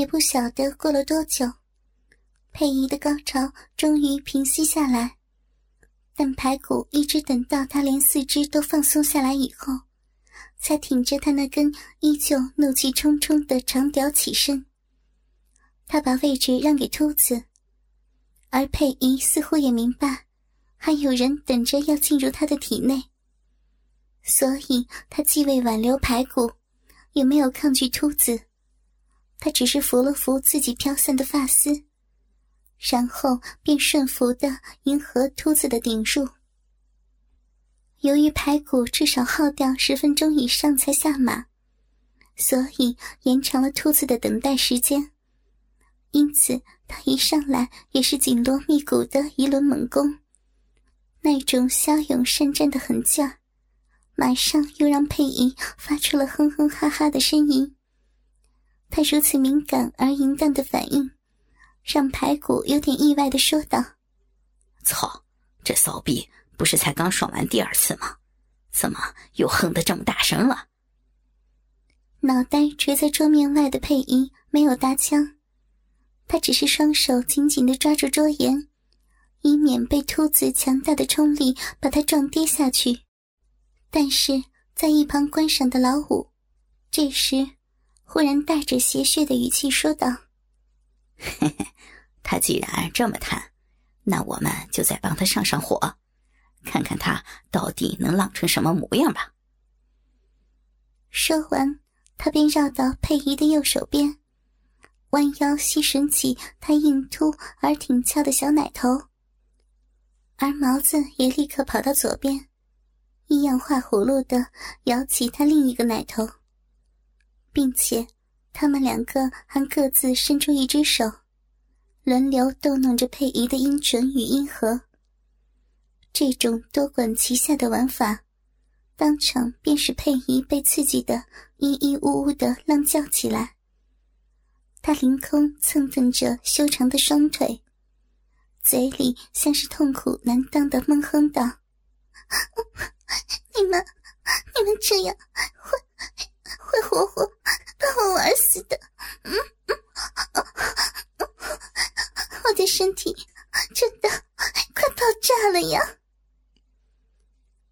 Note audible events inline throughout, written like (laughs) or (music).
也不晓得过了多久，佩仪的高潮终于平息下来，但排骨一直等到他连四肢都放松下来以后，才挺着他那根依旧怒气冲冲的长屌起身。他把位置让给秃子，而佩仪似乎也明白，还有人等着要进入他的体内，所以他既未挽留排骨，也没有抗拒秃子。他只是扶了扶自己飘散的发丝，然后便顺服的迎合秃子的顶入。由于排骨至少耗掉十分钟以上才下马，所以延长了秃子的等待时间。因此，他一上来也是紧锣密鼓的一轮猛攻，那种骁勇善战的狠劲儿，马上又让佩仪发出了哼哼哈哈的呻吟。他如此敏感而淫荡的反应，让排骨有点意外的说道：“操，这骚逼不是才刚爽完第二次吗？怎么又哼得这么大声了？”脑袋垂在桌面外的佩仪没有搭腔，他只是双手紧紧的抓住桌沿，以免被秃子强大的冲力把他撞跌下去。但是在一旁观赏的老五，这时。忽然带着邪谑的语气说道：“嘿嘿，他既然这么贪，那我们就再帮他上上火，看看他到底能浪成什么模样吧。”说完，他便绕到佩仪的右手边，弯腰吸吮起她硬凸而挺翘的小奶头，而毛子也立刻跑到左边，一样画葫芦的摇起他另一个奶头。并且，他们两个还各自伸出一只手，轮流逗弄着佩仪的阴唇与阴核。这种多管齐下的玩法，当场便使佩仪被刺激的咿咿呜呜的浪叫起来。他凌空蹭蹬着修长的双腿，嘴里像是痛苦难当的闷哼道：“ (laughs) 你们，你们这样会……”会活活把我玩死的！嗯嗯，我的身体真的快爆炸了呀！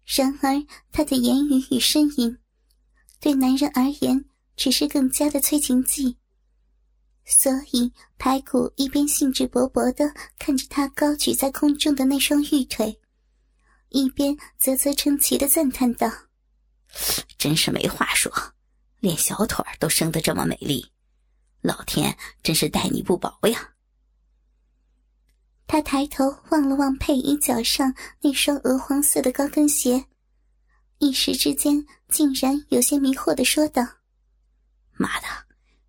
然而，他的言语与呻吟，对男人而言只是更加的催情剂。所以，排骨一边兴致勃勃的看着他高举在空中的那双玉腿，一边啧啧称奇的赞叹道：“真是没话说。”连小腿儿都生得这么美丽，老天真是待你不薄呀！他抬头望了望佩仪脚上那双鹅黄色的高跟鞋，一时之间竟然有些迷惑的说道：“妈的，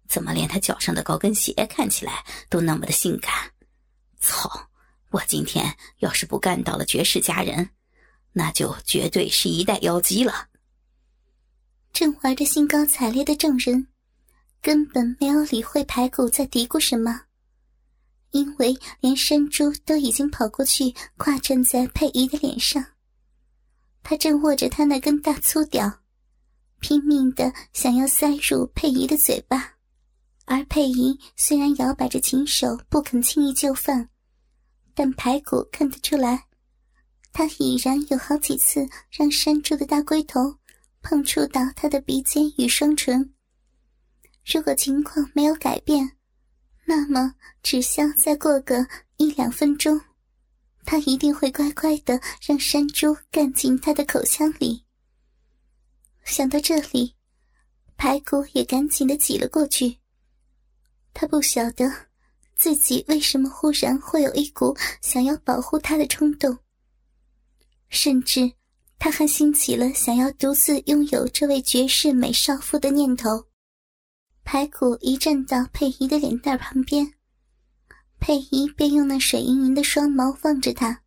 怎么连他脚上的高跟鞋看起来都那么的性感？操！我今天要是不干到了绝世佳人，那就绝对是一代妖姬了。”正玩着兴高采烈的众人，根本没有理会排骨在嘀咕什么，因为连山猪都已经跑过去，跨站在佩仪的脸上。他正握着他那根大粗屌，拼命的想要塞入佩仪的嘴巴，而佩仪虽然摇摆着琴手不肯轻易就范，但排骨看得出来，他已然有好几次让山猪的大龟头。碰触到他的鼻尖与双唇，如果情况没有改变，那么只需要再过个一两分钟，他一定会乖乖的让山猪干进他的口腔里。想到这里，排骨也赶紧的挤了过去。他不晓得自己为什么忽然会有一股想要保护他的冲动，甚至。他还兴起了想要独自拥有这位绝世美少妇的念头。排骨一站到佩仪的脸蛋旁边，佩仪便用那水盈盈的双眸望着他，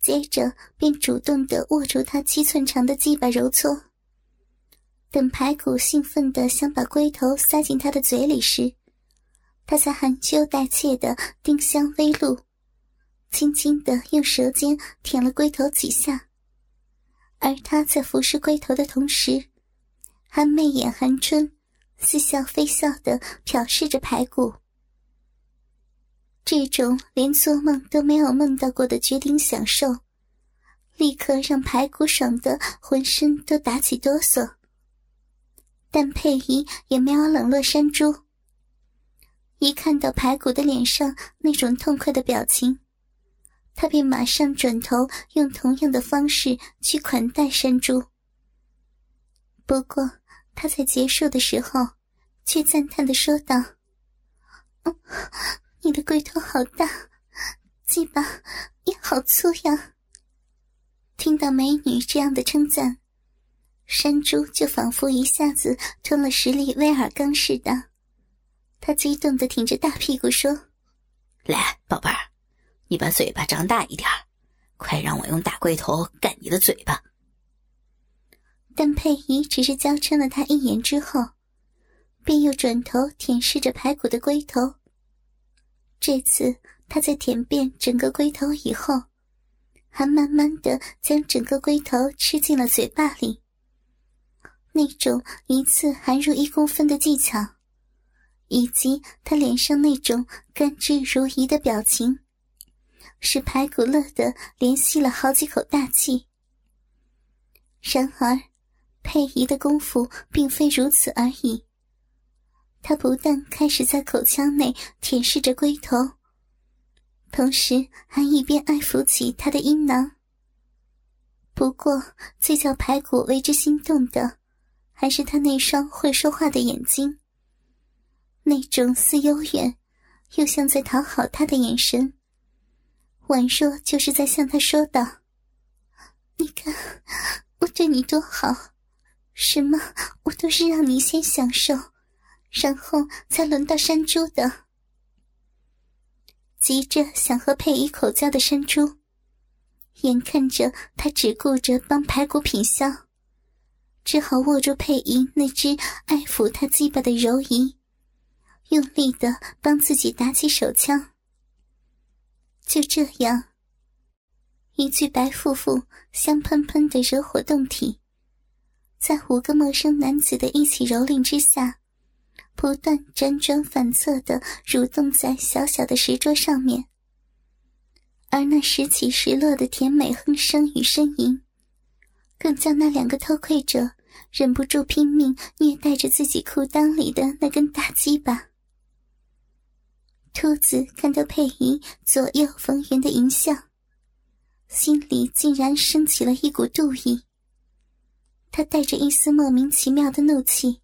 接着便主动的握住他七寸长的鸡巴揉搓。等排骨兴奋的想把龟头塞进他的嘴里时，他才含羞带怯的丁香微露，轻轻的用舌尖舔了龟头几下。而他在服侍龟头的同时，还媚眼含春，似笑非笑的瞟视着排骨。这种连做梦都没有梦到过的绝顶享受，立刻让排骨爽得浑身都打起哆嗦。但佩仪也没有冷落山猪，一看到排骨的脸上那种痛快的表情，他便马上转头用同样的方式去款待山猪。不过他在结束的时候，却赞叹的说道：“嗯。”你的龟头好大，鸡巴也好粗呀！听到美女这样的称赞，山猪就仿佛一下子吞了十粒威尔刚似的，他激动的挺着大屁股说：“来，宝贝儿，你把嘴巴张大一点，快让我用大龟头干你的嘴巴。”但佩仪只是娇嗔了他一眼之后，便又转头舔舐着排骨的龟头。这次他在舔遍整个龟头以后，还慢慢的将整个龟头吃进了嘴巴里。那种一次含入一公分的技巧，以及他脸上那种甘之如饴的表情，使排骨乐得连吸了好几口大气。然而，佩仪的功夫并非如此而已。他不但开始在口腔内舔舐着龟头，同时还一边爱抚起他的阴囊。不过，最叫排骨为之心动的，还是他那双会说话的眼睛。那种似幽怨，又像在讨好他的眼神，宛若就是在向他说道：“你看，我对你多好，什么我都是让你先享受。”然后才轮到山猪的，急着想和佩仪口交的山猪，眼看着他只顾着帮排骨品香，只好握住佩仪那只爱抚他鸡巴的柔仪，用力的帮自己打起手枪。就这样，一具白富妇香喷喷的惹火胴体，在五个陌生男子的一起蹂躏之下。不断辗转反侧的蠕动在小小的石桌上面，而那时起时落的甜美哼声与呻吟，更将那两个偷窥者忍不住拼命虐待着自己裤裆里的那根大鸡巴。兔子看到佩仪左右逢源的淫笑，心里竟然升起了一股妒意。他带着一丝莫名其妙的怒气。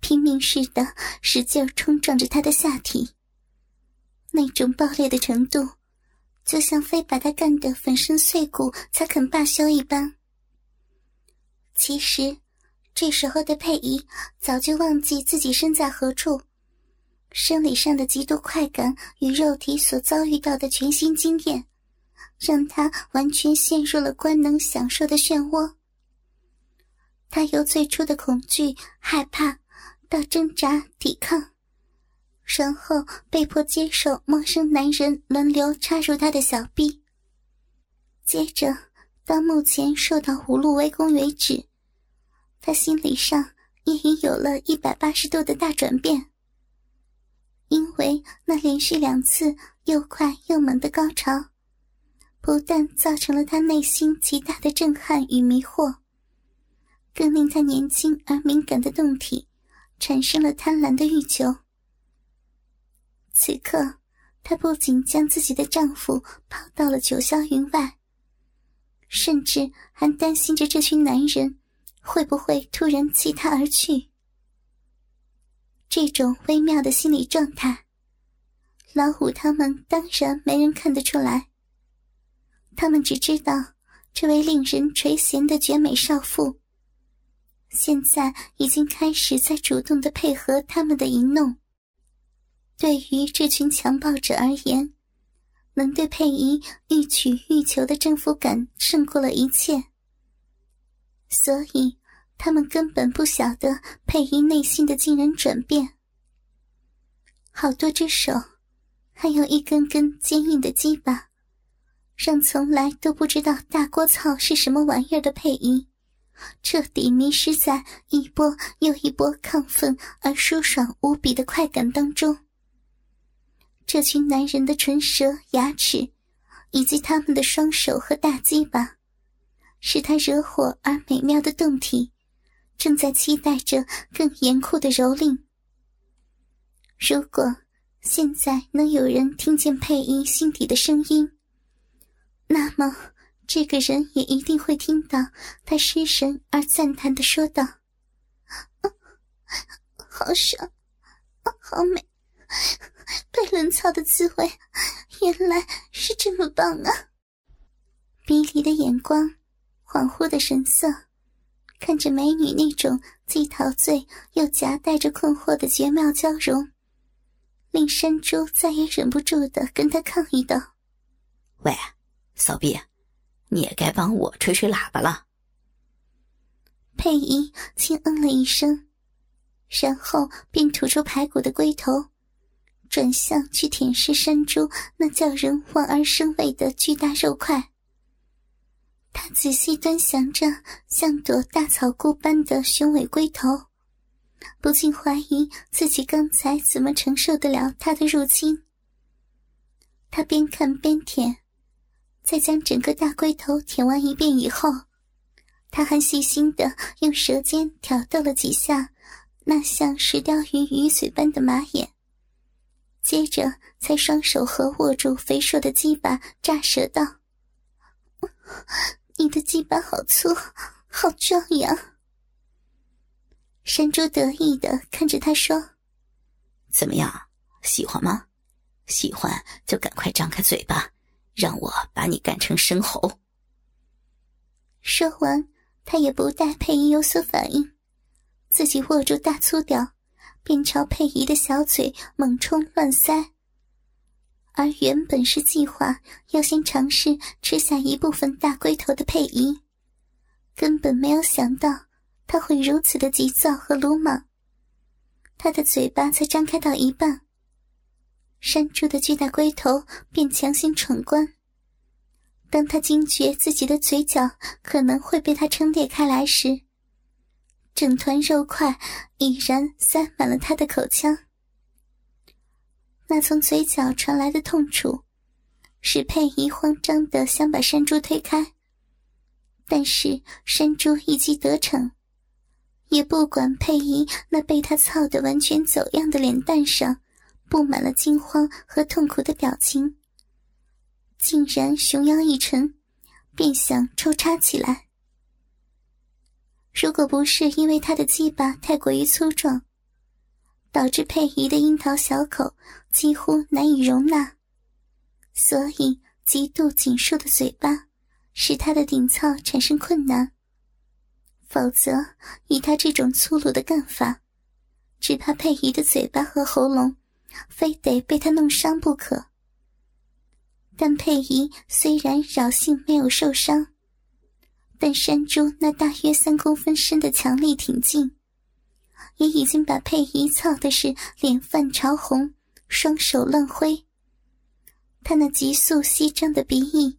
拼命似的使劲冲撞着他的下体，那种爆裂的程度，就像非把他干得粉身碎骨才肯罢休一般。其实，这时候的佩仪早就忘记自己身在何处，生理上的极度快感与肉体所遭遇到的全新经验，让他完全陷入了官能享受的漩涡。他由最初的恐惧、害怕。到挣扎抵抗，然后被迫接受陌生男人轮流插入他的小臂，接着到目前受到无路围攻为止，他心理上也已有了一百八十度的大转变。因为那连续两次又快又猛的高潮，不但造成了他内心极大的震撼与迷惑，更令他年轻而敏感的胴体。产生了贪婪的欲求。此刻，她不仅将自己的丈夫抛到了九霄云外，甚至还担心着这群男人会不会突然弃她而去。这种微妙的心理状态，老虎他们当然没人看得出来。他们只知道，这位令人垂涎的绝美少妇。现在已经开始在主动的配合他们的淫弄。对于这群强暴者而言，能对佩仪欲取欲求的征服感胜过了一切。所以，他们根本不晓得佩仪内心的惊人转变。好多只手，还有一根根坚硬的鸡巴，让从来都不知道大锅操是什么玩意儿的佩仪。彻底迷失在一波又一波亢奋而舒爽无比的快感当中。这群男人的唇舌、牙齿，以及他们的双手和大鸡巴，使他惹火而美妙的动体，正在期待着更严酷的蹂躏。如果现在能有人听见佩仪心底的声音，那么。这个人也一定会听到他失神而赞叹的说道：“好爽，好美，被轮操的滋味原来是这么棒啊！”迷离的眼光，恍惚的神色，看着美女那种既陶醉又夹带着困惑的绝妙交融，令山猪再也忍不住的跟他抗议道：“喂，骚逼！”你也该帮我吹吹喇叭了。佩仪轻嗯了一声，然后便吐出排骨的龟头，转向去舔舐山猪那叫人望而生畏的巨大肉块。他仔细端详着像朵大草菇般的雄伟龟头，不禁怀疑自己刚才怎么承受得了他的入侵。他边看边舔。在将整个大龟头舔完一遍以后，他还细心的用舌尖挑逗了几下那像石雕鱼鱼嘴般的马眼，接着才双手合握住肥硕的鸡巴，炸舌道：“你的鸡巴好粗，好壮呀！”山猪得意的看着他说：“怎么样，喜欢吗？喜欢就赶快张开嘴巴。”让我把你干成生猴！说完，他也不待佩仪有所反应，自己握住大粗屌，便朝佩仪的小嘴猛冲乱塞。而原本是计划要先尝试吃下一部分大龟头的佩仪，根本没有想到他会如此的急躁和鲁莽。他的嘴巴才张开到一半。山猪的巨大龟头便强行闯关。当他惊觉自己的嘴角可能会被他撑裂开来时，整团肉块已然塞满了他的口腔。那从嘴角传来的痛楚，使佩仪慌张的想把山猪推开，但是山猪一击得逞，也不管佩仪那被他操得完全走样的脸蛋上。布满了惊慌和痛苦的表情，竟然熊腰一沉，便想抽插起来。如果不是因为他的鸡巴太过于粗壮，导致佩仪的樱桃小口几乎难以容纳，所以极度紧束的嘴巴使她的顶操产生困难。否则，以他这种粗鲁的干法，只怕佩仪的嘴巴和喉咙。非得被他弄伤不可。但佩仪虽然侥幸没有受伤，但山猪那大约三公分深的强力挺劲，也已经把佩仪操的是脸泛潮红，双手乱挥。他那急速吸张的鼻翼，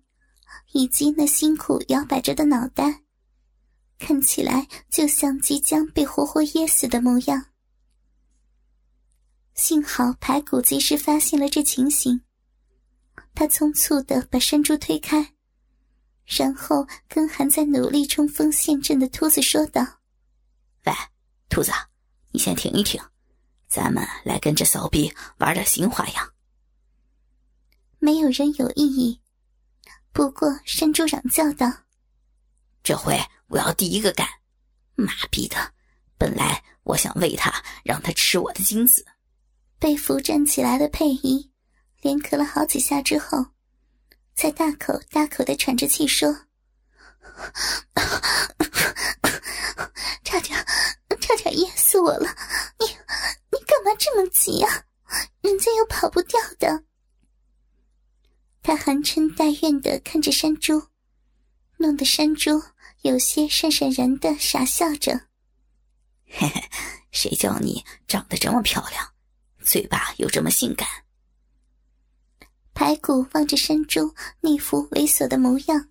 以及那辛苦摇摆着的脑袋，看起来就像即将被活活噎死的模样。幸好排骨及时发现了这情形，他匆促的把山猪推开，然后跟还在努力冲锋陷阵的秃子说道：“喂，秃子，你先停一停，咱们来跟这骚逼玩点新花样。”没有人有异议，不过山猪嚷叫道：“这回我要第一个干！妈逼的，本来我想喂他，让他吃我的精子。”被扶站起来的佩仪，连咳了好几下之后，才大口大口的喘着气说：“差点，差点噎死我了！你，你干嘛这么急呀？人家又跑不掉的。”他含嗔带怨的看着山猪，弄得山猪有些讪讪然的傻笑着：“嘿嘿，谁叫你长得这么漂亮？”嘴巴又这么性感，排骨望着山猪那副猥琐的模样，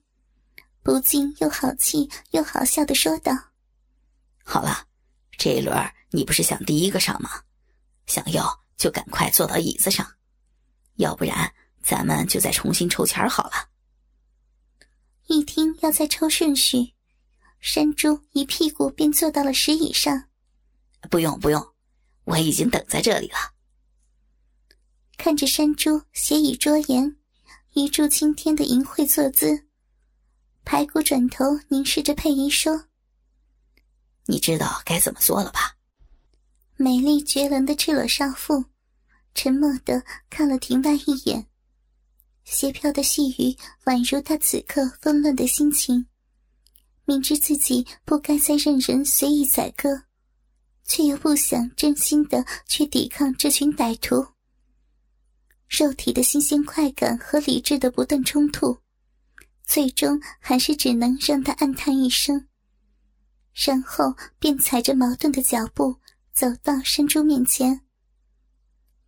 不禁又好气又好笑的说道：“好了，这一轮你不是想第一个上吗？想要就赶快坐到椅子上，要不然咱们就再重新抽签好了。”一听要再抽顺序，山猪一屁股便坐到了石椅上。不用不用，我已经等在这里了。看着山猪斜倚桌沿，一柱擎天的淫秽坐姿。排骨转头凝视着佩仪说：“你知道该怎么做了吧？”美丽绝伦的赤裸少妇，沉默的看了庭外一眼。斜飘的细雨宛如她此刻纷乱的心情。明知自己不该再任人随意宰割，却又不想真心的去抵抗这群歹徒。肉体的新鲜快感和理智的不断冲突。最终还是只能让他暗叹一声，然后便踩着矛盾的脚步走到山猪面前。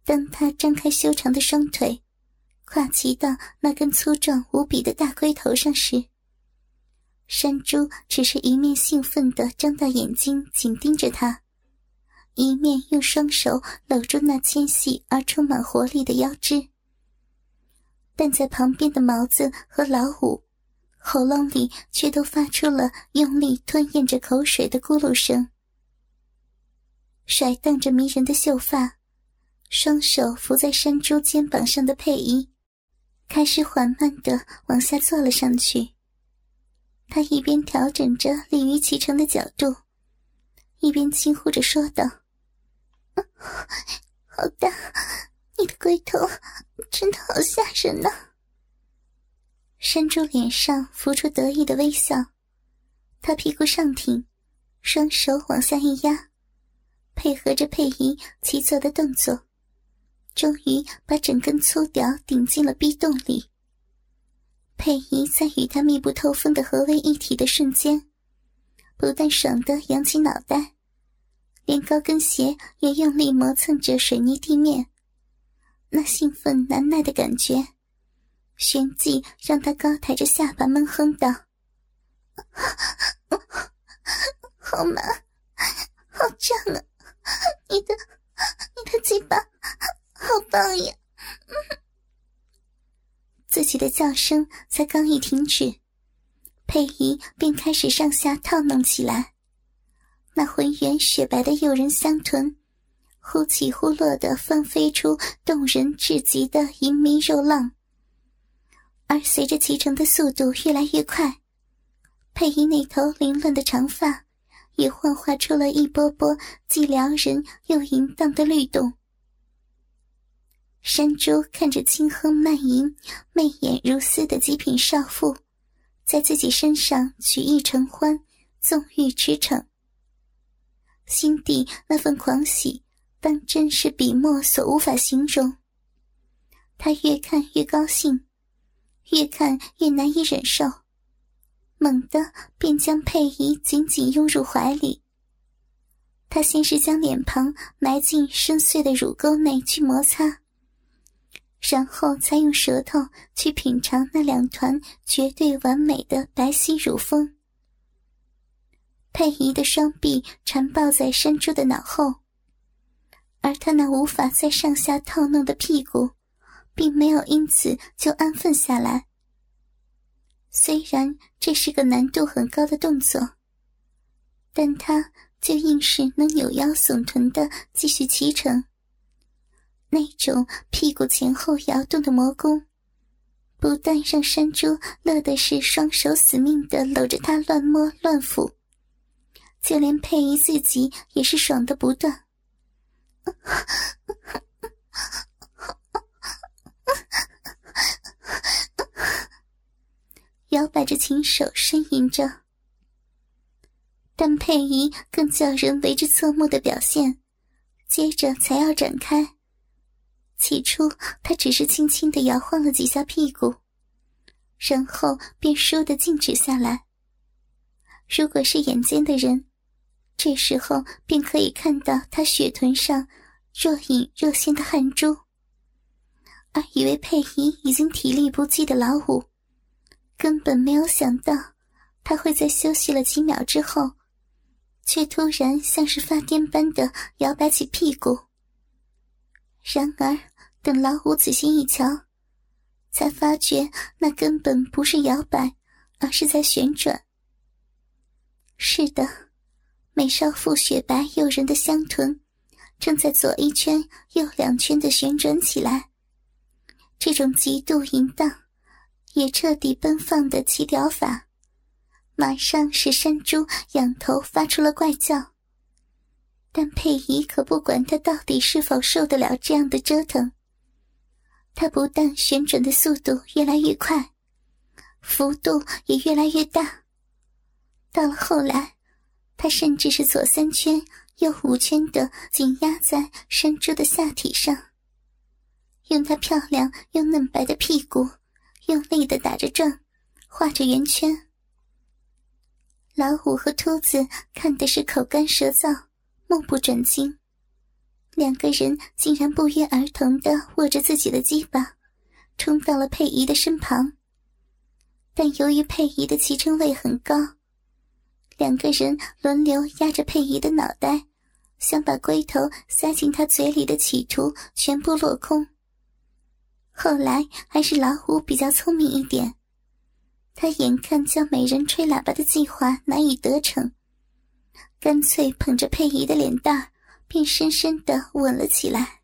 当他张开修长的双腿，跨骑到那根粗壮无比的大龟头上时，山猪只是一面兴奋地张大眼睛紧盯着他，一面用双手搂住那纤细而充满活力的腰肢。但在旁边的毛子和老五。喉咙里却都发出了用力吞咽着口水的咕噜声，甩荡着迷人的秀发，双手扶在山猪肩膀上的佩仪，开始缓慢的往下坐了上去。他一边调整着立于其成的角度，一边轻呼着说道：“好大，你的龟头真的好吓人呐！”山猪脸上浮出得意的微笑，他屁股上挺，双手往下一压，配合着佩仪齐坐的动作，终于把整根粗屌顶进了壁洞里。佩仪在与他密不透风的合为一体的瞬间，不但爽得扬起脑袋，连高跟鞋也用力磨蹭着水泥地面，那兴奋难耐的感觉。旋即让他高抬着下巴闷哼道：“好满，好胀啊！你的，你的嘴巴好棒呀！”自己的叫声才刚一停止，佩仪便开始上下套弄起来。那浑圆雪白的诱人香臀，忽起忽落的放飞出动人至极的淫迷肉浪。而随着骑乘的速度越来越快，佩仪那头凌乱的长发也幻化出了一波波既撩人又淫荡的律动。山猪看着轻哼慢吟、媚眼如丝的极品少妇，在自己身上取意成欢、纵欲驰骋，心底那份狂喜，当真是笔墨所无法形容。他越看越高兴。越看越难以忍受，猛地便将佩仪紧紧拥入怀里。他先是将脸庞埋进深邃的乳沟内去摩擦，然后才用舌头去品尝那两团绝对完美的白皙乳峰。佩仪的双臂缠抱在山猪的脑后，而他那无法再上下套弄的屁股。并没有因此就安分下来。虽然这是个难度很高的动作，但他就硬是能扭腰耸臀的继续骑乘。那种屁股前后摇动的魔功，不但让山猪乐的是双手死命的搂着他乱摸乱抚，就连佩仪自己也是爽的不断。(laughs) 摇摆着琴手呻吟着，但佩仪更叫人为之侧目的表现，接着才要展开。起初，他只是轻轻的摇晃了几下屁股，然后便倏地静止下来。如果是眼尖的人，这时候便可以看到他雪臀上若隐若现的汗珠，而以为佩仪已经体力不济的老五。根本没有想到，他会在休息了几秒之后，却突然像是发癫般的摇摆起屁股。然而，等老虎仔细一瞧，才发觉那根本不是摇摆，而是在旋转。是的，美少妇雪白诱人的香臀，正在左一圈、右两圈的旋转起来。这种极度淫荡、也彻底奔放的起屌法。马上使山猪仰头发出了怪叫，但佩仪可不管他到底是否受得了这样的折腾。他不但旋转的速度越来越快，幅度也越来越大。到了后来，他甚至是左三圈、右五圈的紧压在山猪的下体上，用她漂亮又嫩白的屁股用力的打着转，画着圆圈。老虎和秃子看的是口干舌燥，目不转睛。两个人竟然不约而同的握着自己的鸡巴，冲到了佩仪的身旁。但由于佩仪的脐撑位很高，两个人轮流压着佩仪的脑袋，想把龟头塞进她嘴里的企图全部落空。后来还是老虎比较聪明一点。他眼看叫美人吹喇叭的计划难以得逞，干脆捧着佩仪的脸蛋，便深深的吻了起来。